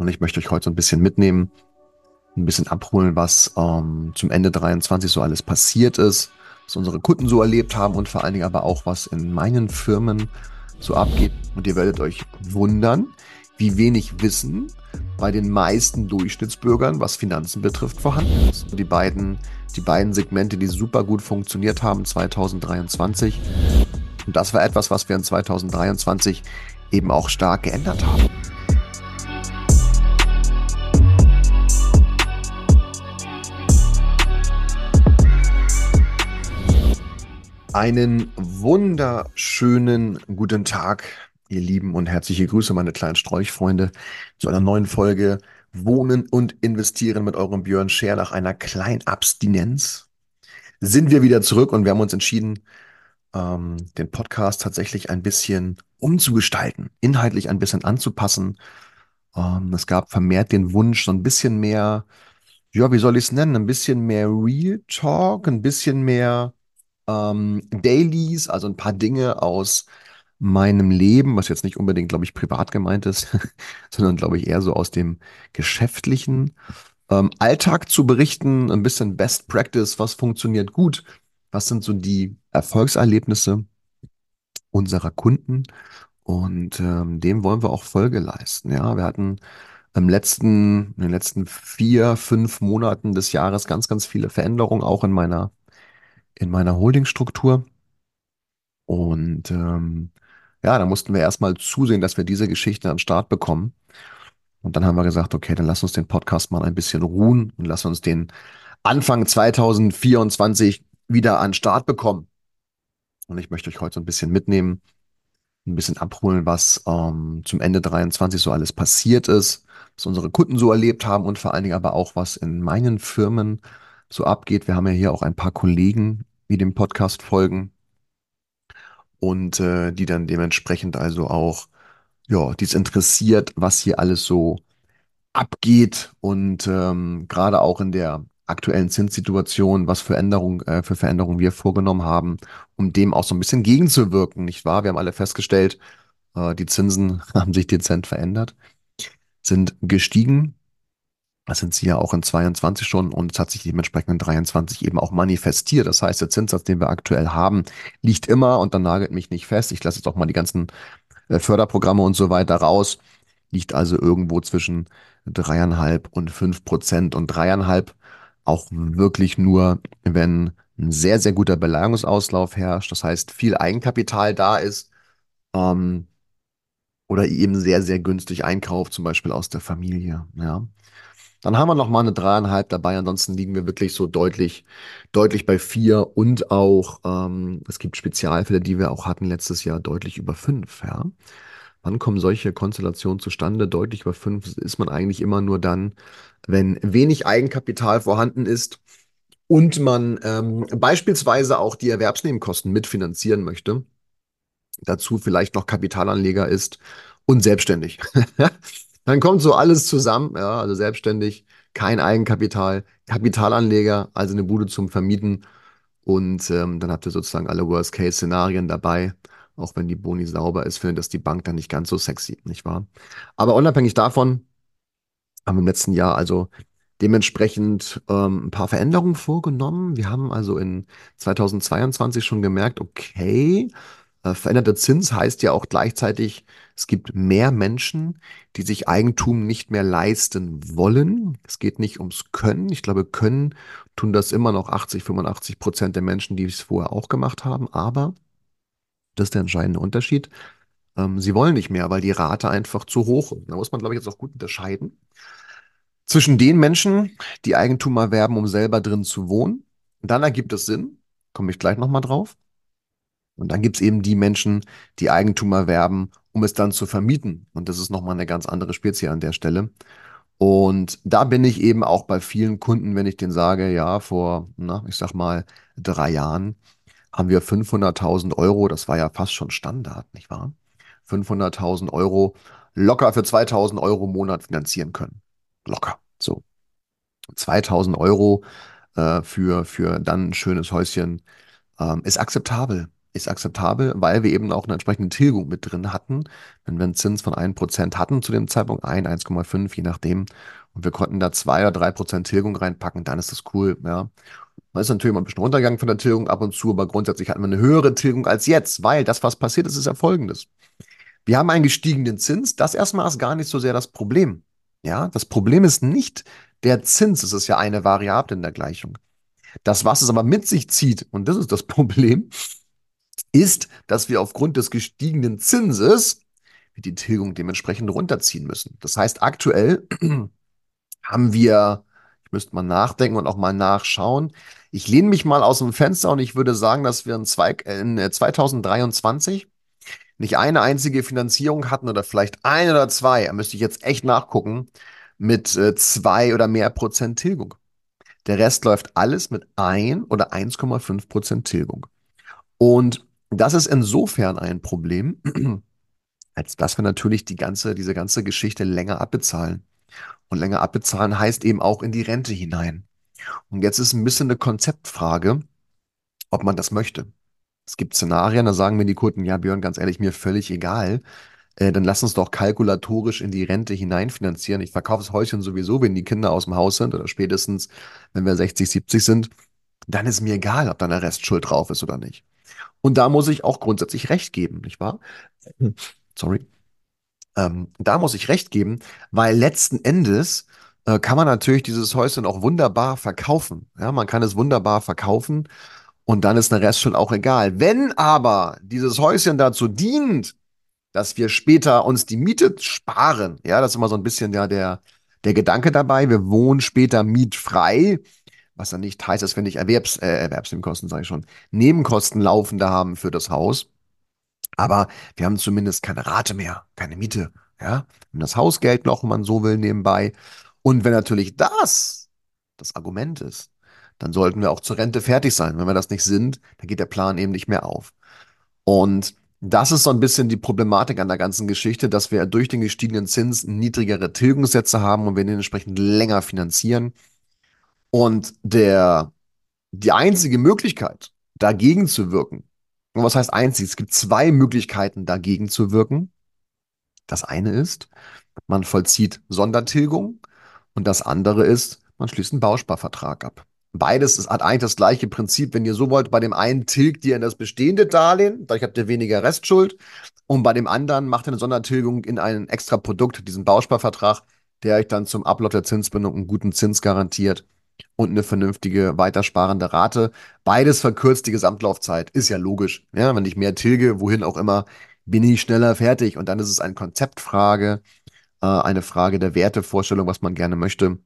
Und ich möchte euch heute so ein bisschen mitnehmen, ein bisschen abholen, was ähm, zum Ende 23 so alles passiert ist, was unsere Kunden so erlebt haben und vor allen Dingen aber auch, was in meinen Firmen so abgeht. Und ihr werdet euch wundern, wie wenig Wissen bei den meisten Durchschnittsbürgern, was Finanzen betrifft, vorhanden ist. Und die beiden, die beiden Segmente, die super gut funktioniert haben 2023. Und das war etwas, was wir in 2023 eben auch stark geändert haben. Einen wunderschönen guten Tag, ihr Lieben, und herzliche Grüße, meine kleinen Sträuchfreunde, zu einer neuen Folge Wohnen und Investieren mit eurem Björn Scher nach einer kleinen Abstinenz. Sind wir wieder zurück und wir haben uns entschieden, ähm, den Podcast tatsächlich ein bisschen umzugestalten, inhaltlich ein bisschen anzupassen. Ähm, es gab vermehrt den Wunsch, so ein bisschen mehr, ja, wie soll ich es nennen, ein bisschen mehr Real Talk, ein bisschen mehr ähm, Dailies, also ein paar Dinge aus meinem Leben, was jetzt nicht unbedingt, glaube ich, privat gemeint ist, sondern, glaube ich, eher so aus dem geschäftlichen ähm, Alltag zu berichten, ein bisschen Best Practice, was funktioniert gut, was sind so die Erfolgserlebnisse unserer Kunden und ähm, dem wollen wir auch Folge leisten. Ja, wir hatten im letzten, in den letzten vier, fünf Monaten des Jahres ganz, ganz viele Veränderungen, auch in meiner in meiner Holdingstruktur. Und ähm, ja, da mussten wir erstmal zusehen, dass wir diese Geschichte an den Start bekommen. Und dann haben wir gesagt, okay, dann lass uns den Podcast mal ein bisschen ruhen und lass uns den Anfang 2024 wieder an den Start bekommen. Und ich möchte euch heute so ein bisschen mitnehmen, ein bisschen abholen, was ähm, zum Ende 23 so alles passiert ist, was unsere Kunden so erlebt haben und vor allen Dingen aber auch, was in meinen Firmen so abgeht. Wir haben ja hier auch ein paar Kollegen, die dem Podcast folgen und äh, die dann dementsprechend also auch, ja, dies interessiert, was hier alles so abgeht und ähm, gerade auch in der aktuellen Zinssituation, was für Änderungen, äh, für Veränderungen wir vorgenommen haben, um dem auch so ein bisschen gegenzuwirken, nicht wahr? Wir haben alle festgestellt, äh, die Zinsen haben sich dezent verändert, sind gestiegen das sind sie ja auch in 22 schon und es hat sich dementsprechend in 23 eben auch manifestiert. Das heißt, der Zinssatz, den wir aktuell haben, liegt immer und dann nagelt mich nicht fest. Ich lasse jetzt auch mal die ganzen äh, Förderprogramme und so weiter raus. Liegt also irgendwo zwischen dreieinhalb und fünf Prozent und dreieinhalb auch wirklich nur, wenn ein sehr, sehr guter Beleihungsauslauf herrscht. Das heißt, viel Eigenkapital da ist. Ähm, oder eben sehr, sehr günstig einkauft, zum Beispiel aus der Familie. Ja. Dann haben wir noch mal eine dreieinhalb dabei. Ansonsten liegen wir wirklich so deutlich, deutlich bei vier und auch, ähm, es gibt Spezialfälle, die wir auch hatten letztes Jahr, deutlich über fünf. Ja. Wann kommen solche Konstellationen zustande? Deutlich über fünf ist man eigentlich immer nur dann, wenn wenig Eigenkapital vorhanden ist und man ähm, beispielsweise auch die Erwerbsnebenkosten mitfinanzieren möchte. Dazu vielleicht noch Kapitalanleger ist und selbstständig. Dann kommt so alles zusammen, ja, also selbstständig, kein Eigenkapital, Kapitalanleger, also eine Bude zum Vermieten. Und ähm, dann habt ihr sozusagen alle Worst-Case-Szenarien dabei. Auch wenn die Boni sauber ist, findet das die Bank dann nicht ganz so sexy, nicht wahr? Aber unabhängig davon haben wir im letzten Jahr also dementsprechend ähm, ein paar Veränderungen vorgenommen. Wir haben also in 2022 schon gemerkt, okay, äh, veränderter Zins heißt ja auch gleichzeitig, es gibt mehr Menschen, die sich Eigentum nicht mehr leisten wollen. Es geht nicht ums Können. Ich glaube, Können tun das immer noch 80, 85 Prozent der Menschen, die es vorher auch gemacht haben. Aber, das ist der entscheidende Unterschied, ähm, sie wollen nicht mehr, weil die Rate einfach zu hoch ist. Da muss man, glaube ich, jetzt auch gut unterscheiden. Zwischen den Menschen, die Eigentum erwerben, um selber drin zu wohnen. Dann ergibt es Sinn, komme ich gleich nochmal drauf. Und dann gibt es eben die Menschen, die Eigentum erwerben, um es dann zu vermieten. Und das ist nochmal eine ganz andere Spezie an der Stelle. Und da bin ich eben auch bei vielen Kunden, wenn ich denen sage, ja, vor, na, ich sag mal, drei Jahren haben wir 500.000 Euro, das war ja fast schon Standard, nicht wahr? 500.000 Euro locker für 2.000 Euro im Monat finanzieren können. Locker. So. 2.000 Euro äh, für, für dann ein schönes Häuschen ähm, ist akzeptabel. Ist akzeptabel, weil wir eben auch eine entsprechende Tilgung mit drin hatten. Wenn wir einen Zins von 1% hatten zu dem Zeitpunkt, 1, 1,5, je nachdem, und wir konnten da 2 oder 3% Tilgung reinpacken, dann ist das cool, ja. Man ist natürlich mal ein bisschen runtergegangen von der Tilgung ab und zu, aber grundsätzlich hatten wir eine höhere Tilgung als jetzt, weil das, was passiert ist, ist ja folgendes. Wir haben einen gestiegenen Zins, das erstmal ist gar nicht so sehr das Problem. Ja, das Problem ist nicht der Zins, es ist ja eine Variable in der Gleichung. Das, was es aber mit sich zieht, und das ist das Problem, ist, dass wir aufgrund des gestiegenen Zinses die Tilgung dementsprechend runterziehen müssen. Das heißt, aktuell haben wir, ich müsste mal nachdenken und auch mal nachschauen. Ich lehne mich mal aus dem Fenster und ich würde sagen, dass wir in, zwei, in 2023 nicht eine einzige Finanzierung hatten oder vielleicht ein oder zwei, da müsste ich jetzt echt nachgucken, mit äh, zwei oder mehr Prozent Tilgung. Der Rest läuft alles mit ein oder 1,5 Prozent Tilgung. Und das ist insofern ein Problem, als dass wir natürlich die ganze, diese ganze Geschichte länger abbezahlen. Und länger abbezahlen heißt eben auch in die Rente hinein. Und jetzt ist ein bisschen eine Konzeptfrage, ob man das möchte. Es gibt Szenarien, da sagen mir die Kunden, ja, Björn, ganz ehrlich, mir völlig egal. Äh, dann lass uns doch kalkulatorisch in die Rente hineinfinanzieren. Ich verkaufe das Häuschen sowieso, wenn die Kinder aus dem Haus sind oder spätestens, wenn wir 60, 70 sind. Dann ist mir egal, ob da eine Restschuld drauf ist oder nicht. Und da muss ich auch grundsätzlich recht geben, nicht wahr? Sorry. Ähm, da muss ich recht geben, weil letzten Endes äh, kann man natürlich dieses Häuschen auch wunderbar verkaufen. Ja, man kann es wunderbar verkaufen und dann ist eine Restschuld auch egal. Wenn aber dieses Häuschen dazu dient, dass wir später uns die Miete sparen, ja, das ist immer so ein bisschen ja der, der Gedanke dabei. Wir wohnen später mietfrei, was dann nicht heißt, dass wir nicht Erwerbs, äh, Erwerbsnebenkosten, sage ich schon, Nebenkosten laufende haben für das Haus. Aber wir haben zumindest keine Rate mehr, keine Miete. Ja, wenn das Hausgeld noch, wenn man so will, nebenbei. Und wenn natürlich das das Argument ist, dann sollten wir auch zur Rente fertig sein. Wenn wir das nicht sind, dann geht der Plan eben nicht mehr auf. Und das ist so ein bisschen die Problematik an der ganzen Geschichte, dass wir durch den gestiegenen Zins niedrigere Tilgungssätze haben und wir den entsprechend länger finanzieren. Und der, die einzige Möglichkeit, dagegen zu wirken, und was heißt einzig? Es gibt zwei Möglichkeiten, dagegen zu wirken. Das eine ist, man vollzieht Sondertilgung und das andere ist, man schließt einen Bausparvertrag ab. Beides ist, hat eigentlich das gleiche Prinzip. Wenn ihr so wollt, bei dem einen tilgt ihr in das bestehende Darlehen, dadurch habt ihr weniger Restschuld. Und bei dem anderen macht ihr eine Sondertilgung in ein extra Produkt, diesen Bausparvertrag, der euch dann zum Ablauf der Zinsbindung einen guten Zins garantiert und eine vernünftige weitersparende Rate. Beides verkürzt die Gesamtlaufzeit. Ist ja logisch. Ja, wenn ich mehr tilge, wohin auch immer, bin ich schneller fertig. Und dann ist es eine Konzeptfrage, äh, eine Frage der Wertevorstellung, was man gerne möchte.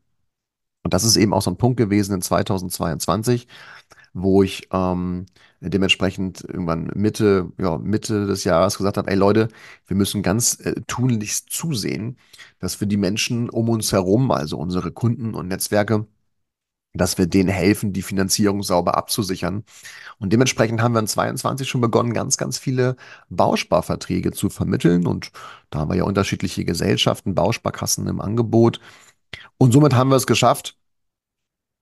Und das ist eben auch so ein Punkt gewesen in 2022, wo ich ähm, dementsprechend irgendwann Mitte, ja, Mitte des Jahres gesagt habe, ey Leute, wir müssen ganz äh, tunlichst zusehen, dass wir die Menschen um uns herum, also unsere Kunden und Netzwerke, dass wir denen helfen, die Finanzierung sauber abzusichern. Und dementsprechend haben wir in 22 schon begonnen, ganz, ganz viele Bausparverträge zu vermitteln. Und da haben wir ja unterschiedliche Gesellschaften, Bausparkassen im Angebot. Und somit haben wir es geschafft,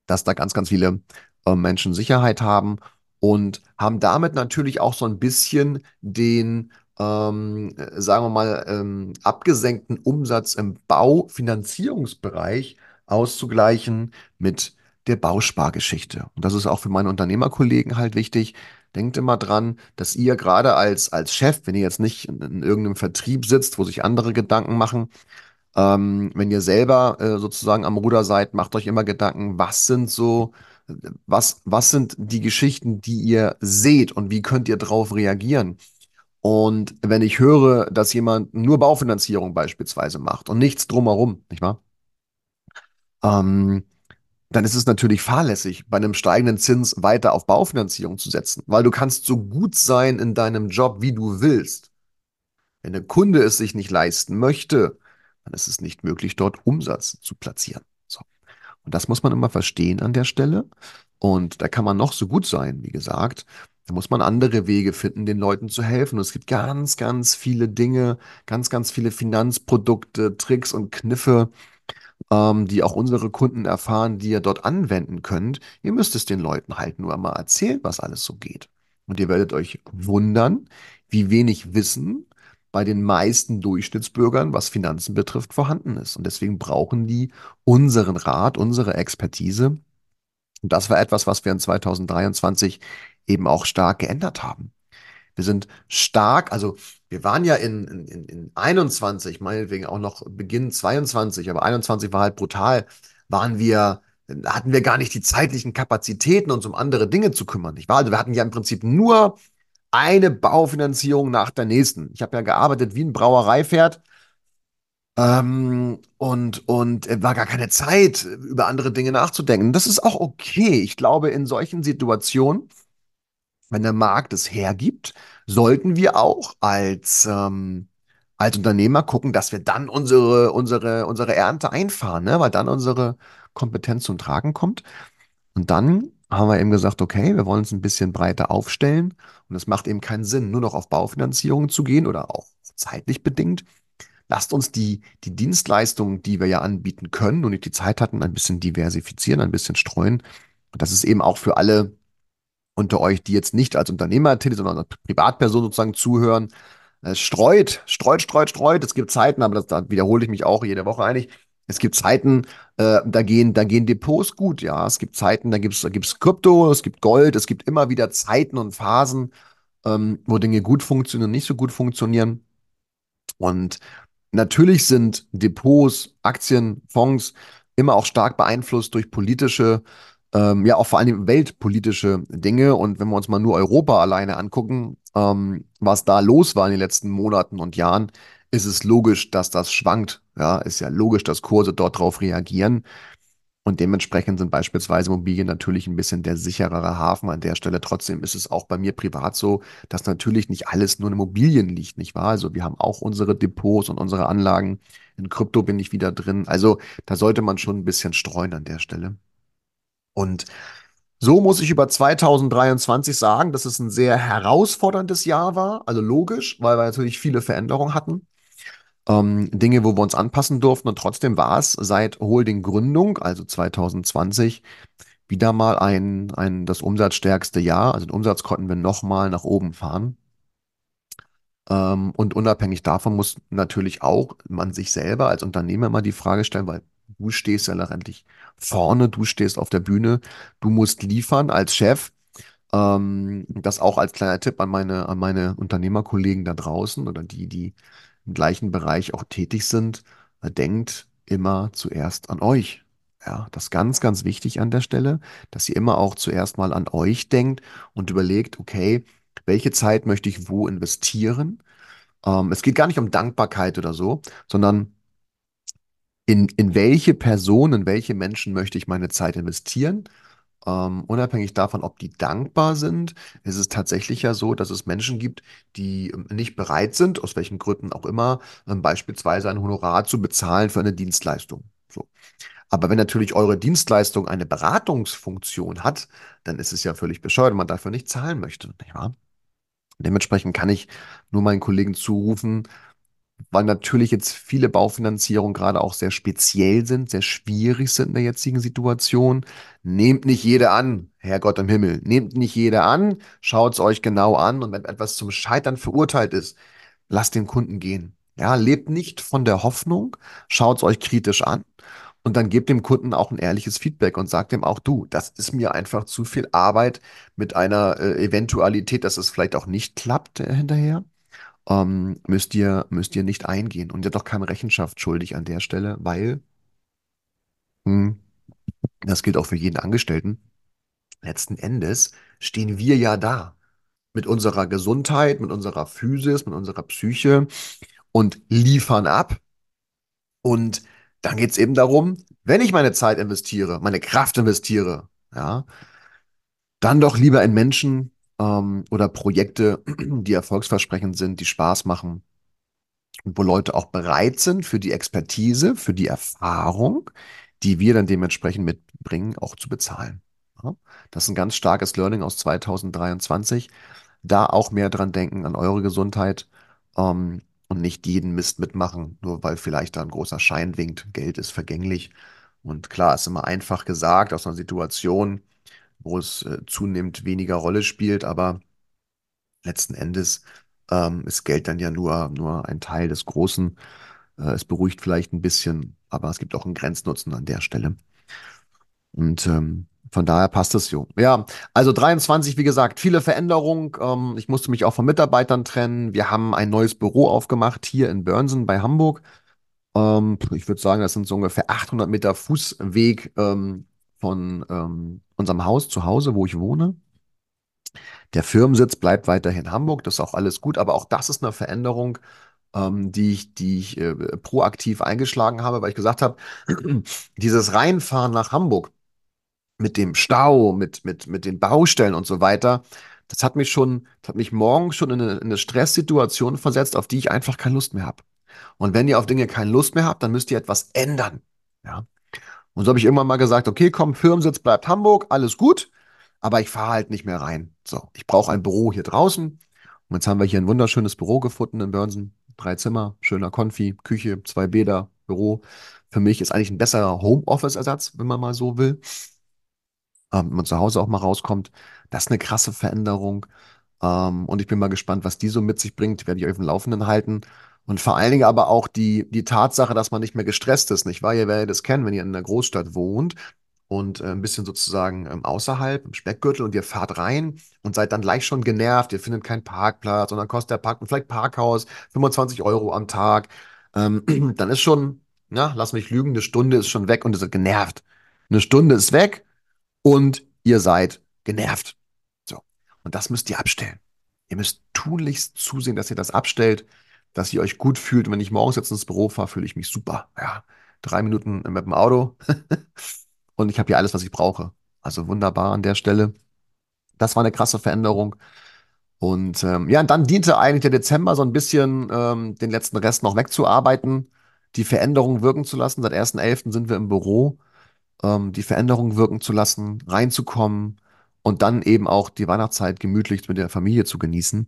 dass da ganz, ganz viele äh, Menschen Sicherheit haben und haben damit natürlich auch so ein bisschen den, ähm, sagen wir mal, ähm, abgesenkten Umsatz im Baufinanzierungsbereich auszugleichen mit der Bauspargeschichte. Und das ist auch für meine Unternehmerkollegen halt wichtig. Denkt immer dran, dass ihr gerade als, als Chef, wenn ihr jetzt nicht in, in irgendeinem Vertrieb sitzt, wo sich andere Gedanken machen, ähm, wenn ihr selber äh, sozusagen am Ruder seid, macht euch immer Gedanken, was sind so, was, was sind die Geschichten, die ihr seht und wie könnt ihr darauf reagieren? Und wenn ich höre, dass jemand nur Baufinanzierung beispielsweise macht und nichts drumherum, nicht wahr? Ähm, dann ist es natürlich fahrlässig, bei einem steigenden Zins weiter auf Baufinanzierung zu setzen, weil du kannst so gut sein in deinem Job, wie du willst. Wenn der Kunde es sich nicht leisten möchte, dann ist es nicht möglich, dort Umsatz zu platzieren. So. Und das muss man immer verstehen an der Stelle. Und da kann man noch so gut sein, wie gesagt. Da muss man andere Wege finden, den Leuten zu helfen. Und es gibt ganz, ganz viele Dinge, ganz, ganz viele Finanzprodukte, Tricks und Kniffe, ähm, die auch unsere Kunden erfahren, die ihr dort anwenden könnt. Ihr müsst es den Leuten halt nur mal erzählen, was alles so geht. Und ihr werdet euch wundern, wie wenig Wissen bei den meisten Durchschnittsbürgern, was Finanzen betrifft, vorhanden ist. Und deswegen brauchen die unseren Rat, unsere Expertise. Und das war etwas, was wir in 2023 eben auch stark geändert haben. Wir sind stark, also wir waren ja in, in, in 21, meinetwegen auch noch Beginn 22, aber 21 war halt brutal, waren wir, hatten wir gar nicht die zeitlichen Kapazitäten, uns um andere Dinge zu kümmern. Nicht wahr? Also wir hatten ja im Prinzip nur eine Baufinanzierung nach der nächsten. Ich habe ja gearbeitet wie ein Brauereipferd. Ähm, und, und war gar keine Zeit, über andere Dinge nachzudenken. Das ist auch okay. Ich glaube, in solchen Situationen wenn der Markt es hergibt, sollten wir auch als, ähm, als Unternehmer gucken, dass wir dann unsere, unsere, unsere Ernte einfahren, ne? weil dann unsere Kompetenz zum Tragen kommt. Und dann haben wir eben gesagt, okay, wir wollen uns ein bisschen breiter aufstellen. Und es macht eben keinen Sinn, nur noch auf Baufinanzierungen zu gehen oder auch zeitlich bedingt. Lasst uns die, die Dienstleistungen, die wir ja anbieten können und nicht die Zeit hatten, ein bisschen diversifizieren, ein bisschen streuen. Und das ist eben auch für alle unter euch, die jetzt nicht als Unternehmer tätig, sondern als Privatperson sozusagen zuhören, äh, streut, streut, streut, streut. Es gibt Zeiten, aber das, da wiederhole ich mich auch jede Woche eigentlich. Es gibt Zeiten, äh, da gehen, da gehen Depots gut, ja. Es gibt Zeiten, da gibt's, da gibt's Krypto, es gibt Gold, es gibt immer wieder Zeiten und Phasen, ähm, wo Dinge gut funktionieren und nicht so gut funktionieren. Und natürlich sind Depots, Aktien, Fonds immer auch stark beeinflusst durch politische ähm, ja auch vor allem weltpolitische Dinge. Und wenn wir uns mal nur Europa alleine angucken, ähm, was da los war in den letzten Monaten und Jahren, ist es logisch, dass das schwankt. Ja, ist ja logisch, dass Kurse dort drauf reagieren. Und dementsprechend sind beispielsweise Immobilien natürlich ein bisschen der sicherere Hafen an der Stelle. Trotzdem ist es auch bei mir privat so, dass natürlich nicht alles nur in Immobilien liegt, nicht wahr? Also wir haben auch unsere Depots und unsere Anlagen. In Krypto bin ich wieder drin. Also da sollte man schon ein bisschen streuen an der Stelle. Und so muss ich über 2023 sagen, dass es ein sehr herausforderndes Jahr war. Also logisch, weil wir natürlich viele Veränderungen hatten. Ähm, Dinge, wo wir uns anpassen durften. Und trotzdem war es seit Holding-Gründung, also 2020, wieder mal ein, ein, das umsatzstärkste Jahr. Also den Umsatz konnten wir nochmal nach oben fahren. Ähm, und unabhängig davon muss natürlich auch man sich selber als Unternehmer immer die Frage stellen, weil du stehst ja letztendlich vorne, du stehst auf der Bühne, du musst liefern als Chef. Ähm, das auch als kleiner Tipp an meine, an meine Unternehmerkollegen da draußen oder die, die im gleichen Bereich auch tätig sind. Denkt immer zuerst an euch. Ja, das ist ganz, ganz wichtig an der Stelle, dass ihr immer auch zuerst mal an euch denkt und überlegt, okay, welche Zeit möchte ich wo investieren? Ähm, es geht gar nicht um Dankbarkeit oder so, sondern in, in welche Personen, in welche Menschen möchte ich meine Zeit investieren? Ähm, unabhängig davon, ob die dankbar sind, ist es tatsächlich ja so, dass es Menschen gibt, die ähm, nicht bereit sind, aus welchen Gründen auch immer, ähm, beispielsweise ein Honorar zu bezahlen für eine Dienstleistung. So. Aber wenn natürlich eure Dienstleistung eine Beratungsfunktion hat, dann ist es ja völlig bescheuert, wenn man dafür nicht zahlen möchte. Nicht? Dementsprechend kann ich nur meinen Kollegen zurufen, weil natürlich jetzt viele Baufinanzierungen gerade auch sehr speziell sind, sehr schwierig sind in der jetzigen Situation. Nehmt nicht jede an, Herrgott im Himmel. Nehmt nicht jede an, schaut es euch genau an und wenn etwas zum Scheitern verurteilt ist, lasst den Kunden gehen. Ja, lebt nicht von der Hoffnung, schaut es euch kritisch an und dann gebt dem Kunden auch ein ehrliches Feedback und sagt ihm auch, du, das ist mir einfach zu viel Arbeit mit einer äh, Eventualität, dass es vielleicht auch nicht klappt äh, hinterher ähm, müsst ihr, müsst ihr nicht eingehen. Und ihr habt auch keine Rechenschaft schuldig an der Stelle, weil, hm, das gilt auch für jeden Angestellten, letzten Endes stehen wir ja da mit unserer Gesundheit, mit unserer Physis, mit unserer Psyche und liefern ab. Und dann geht es eben darum, wenn ich meine Zeit investiere, meine Kraft investiere, ja, dann doch lieber in Menschen ähm, oder Projekte, die erfolgsversprechend sind, die Spaß machen und wo Leute auch bereit sind, für die Expertise, für die Erfahrung, die wir dann dementsprechend mitbringen, auch zu bezahlen. Ja? Das ist ein ganz starkes Learning aus 2023. Da auch mehr dran denken an eure Gesundheit ähm, und nicht jeden Mist mitmachen, nur weil vielleicht da ein großer Schein winkt. Geld ist vergänglich. Und klar, ist immer einfach gesagt aus einer Situation, wo es äh, zunehmend weniger Rolle spielt, aber letzten Endes ähm, ist Geld dann ja nur, nur ein Teil des Großen. Äh, es beruhigt vielleicht ein bisschen, aber es gibt auch einen Grenznutzen an der Stelle. Und ähm, von daher passt es so. Ja, also 23, wie gesagt, viele Veränderungen. Ähm, ich musste mich auch von Mitarbeitern trennen. Wir haben ein neues Büro aufgemacht hier in Börnsen bei Hamburg. Ähm, ich würde sagen, das sind so ungefähr 800 Meter Fußweg ähm, von ähm, unserem Haus zu Hause, wo ich wohne. Der Firmensitz bleibt weiterhin Hamburg, das ist auch alles gut, aber auch das ist eine Veränderung, ähm, die ich, die ich äh, proaktiv eingeschlagen habe, weil ich gesagt habe, dieses Reinfahren nach Hamburg mit dem Stau, mit, mit, mit den Baustellen und so weiter, das hat mich schon, hat mich morgens schon in eine, in eine Stresssituation versetzt, auf die ich einfach keine Lust mehr habe. Und wenn ihr auf Dinge keine Lust mehr habt, dann müsst ihr etwas ändern. Ja. Und so habe ich irgendwann mal gesagt, okay, komm, Firmensitz bleibt Hamburg, alles gut, aber ich fahre halt nicht mehr rein. So, ich brauche ein Büro hier draußen. Und jetzt haben wir hier ein wunderschönes Büro gefunden in Börnsen. Drei Zimmer, schöner Konfi, Küche, zwei Bäder, Büro. Für mich ist eigentlich ein besserer Homeoffice-Ersatz, wenn man mal so will. Ähm, wenn man zu Hause auch mal rauskommt. Das ist eine krasse Veränderung. Ähm, und ich bin mal gespannt, was die so mit sich bringt. Werde ich euch auf dem Laufenden halten. Und vor allen Dingen aber auch die, die Tatsache, dass man nicht mehr gestresst ist, nicht wahr? Ihr werdet das kennen, wenn ihr in einer Großstadt wohnt und äh, ein bisschen sozusagen ähm, außerhalb, im Speckgürtel und ihr fahrt rein und seid dann gleich schon genervt. Ihr findet keinen Parkplatz und dann kostet der Park vielleicht Parkhaus 25 Euro am Tag. Ähm, dann ist schon, ja, lass mich lügen, eine Stunde ist schon weg und ihr seid genervt. Eine Stunde ist weg und ihr seid genervt. So. Und das müsst ihr abstellen. Ihr müsst tunlichst zusehen, dass ihr das abstellt, dass ihr euch gut fühlt. Und wenn ich morgens jetzt ins Büro fahre, fühle ich mich super. Ja, drei Minuten mit dem Auto und ich habe hier alles, was ich brauche. Also wunderbar an der Stelle. Das war eine krasse Veränderung. Und ähm, ja, und dann diente eigentlich der Dezember so ein bisschen ähm, den letzten Rest noch wegzuarbeiten, die Veränderung wirken zu lassen. Seit 1.11. sind wir im Büro ähm, die Veränderung wirken zu lassen, reinzukommen und dann eben auch die Weihnachtszeit gemütlich mit der Familie zu genießen.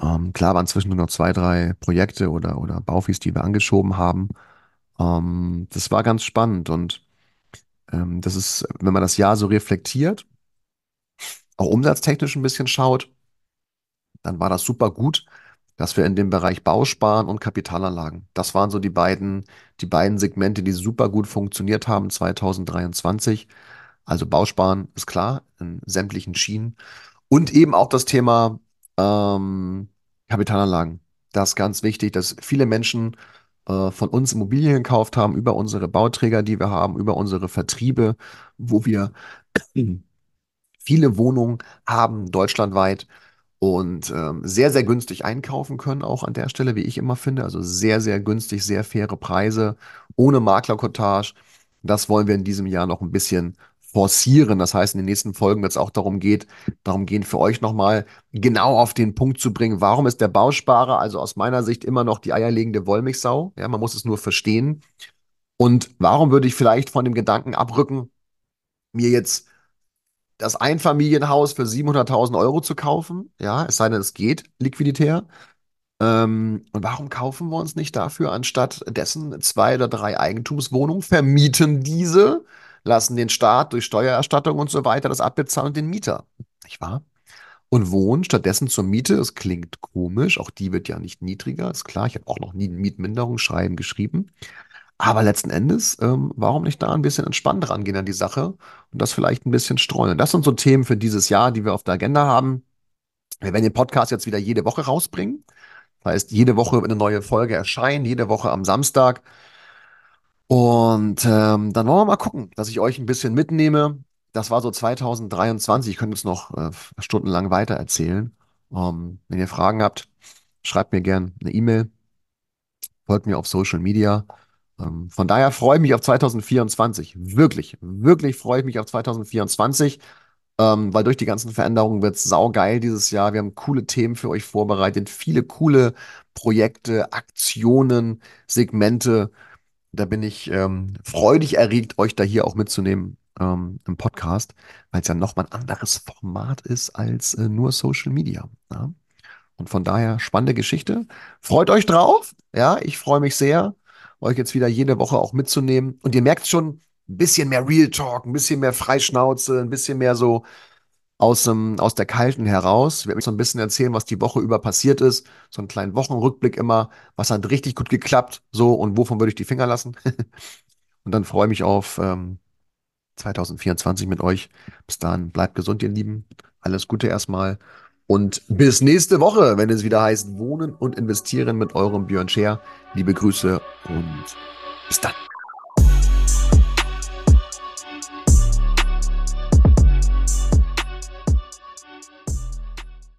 Ähm, klar waren zwischendurch noch zwei, drei Projekte oder, oder Baufis, die wir angeschoben haben. Ähm, das war ganz spannend und ähm, das ist, wenn man das Jahr so reflektiert, auch umsatztechnisch ein bisschen schaut, dann war das super gut dass wir in dem Bereich Bausparen und Kapitalanlagen, das waren so die beiden, die beiden Segmente, die super gut funktioniert haben 2023. Also Bausparen ist klar, in sämtlichen Schienen. Und eben auch das Thema ähm, Kapitalanlagen. Das ist ganz wichtig, dass viele Menschen äh, von uns Immobilien gekauft haben über unsere Bauträger, die wir haben, über unsere Vertriebe, wo wir viele Wohnungen haben, deutschlandweit und ähm, sehr, sehr günstig einkaufen können, auch an der Stelle, wie ich immer finde. Also sehr, sehr günstig, sehr faire Preise, ohne Maklercottage. Das wollen wir in diesem Jahr noch ein bisschen forcieren. Das heißt, in den nächsten Folgen wird es auch darum geht, darum gehen für euch nochmal genau auf den Punkt zu bringen, warum ist der Bausparer, also aus meiner Sicht immer noch die eierlegende Wollmilchsau? Ja, man muss es nur verstehen. Und warum würde ich vielleicht von dem Gedanken abrücken, mir jetzt das Einfamilienhaus für 700.000 Euro zu kaufen. Ja, es sei denn, es geht liquiditär. Ähm, und warum kaufen wir uns nicht dafür anstatt dessen zwei oder drei Eigentumswohnungen, vermieten diese, lassen den Staat durch Steuererstattung und so weiter das abbezahlen und den Mieter, nicht wahr? Und wohnen stattdessen zur Miete. Es klingt komisch, auch die wird ja nicht niedriger, ist klar. Ich habe auch noch nie ein Mietminderungsschreiben geschrieben. Aber letzten Endes, ähm, warum nicht da ein bisschen entspannt rangehen an die Sache und das vielleicht ein bisschen streuen? Das sind so Themen für dieses Jahr, die wir auf der Agenda haben. Wir werden den Podcast jetzt wieder jede Woche rausbringen. Das heißt, jede Woche eine neue Folge erscheinen, jede Woche am Samstag. Und ähm, dann wollen wir mal gucken, dass ich euch ein bisschen mitnehme. Das war so 2023. Ich könnte es noch äh, stundenlang weiter erzählen. Ähm, wenn ihr Fragen habt, schreibt mir gerne eine E-Mail, folgt mir auf Social Media. Ähm, von daher freue ich mich auf 2024. Wirklich, wirklich freue ich mich auf 2024, ähm, weil durch die ganzen Veränderungen wird es saugeil dieses Jahr. Wir haben coole Themen für euch vorbereitet, viele coole Projekte, Aktionen, Segmente. Da bin ich ähm, freudig erregt, euch da hier auch mitzunehmen ähm, im Podcast, weil es ja nochmal ein anderes Format ist als äh, nur Social Media. Ja? Und von daher spannende Geschichte. Freut euch drauf. Ja, ich freue mich sehr euch jetzt wieder jede Woche auch mitzunehmen. Und ihr merkt schon, ein bisschen mehr Real Talk, ein bisschen mehr Freischnauze, ein bisschen mehr so aus, dem, aus der Kalten heraus. Ich werde mich so ein bisschen erzählen, was die Woche über passiert ist. So einen kleinen Wochenrückblick immer. Was hat richtig gut geklappt? So und wovon würde ich die Finger lassen? und dann freue ich mich auf ähm, 2024 mit euch. Bis dann, bleibt gesund, ihr Lieben. Alles Gute erstmal. Und bis nächste Woche, wenn es wieder heißt Wohnen und Investieren mit eurem Björn Scher. Liebe Grüße und bis dann.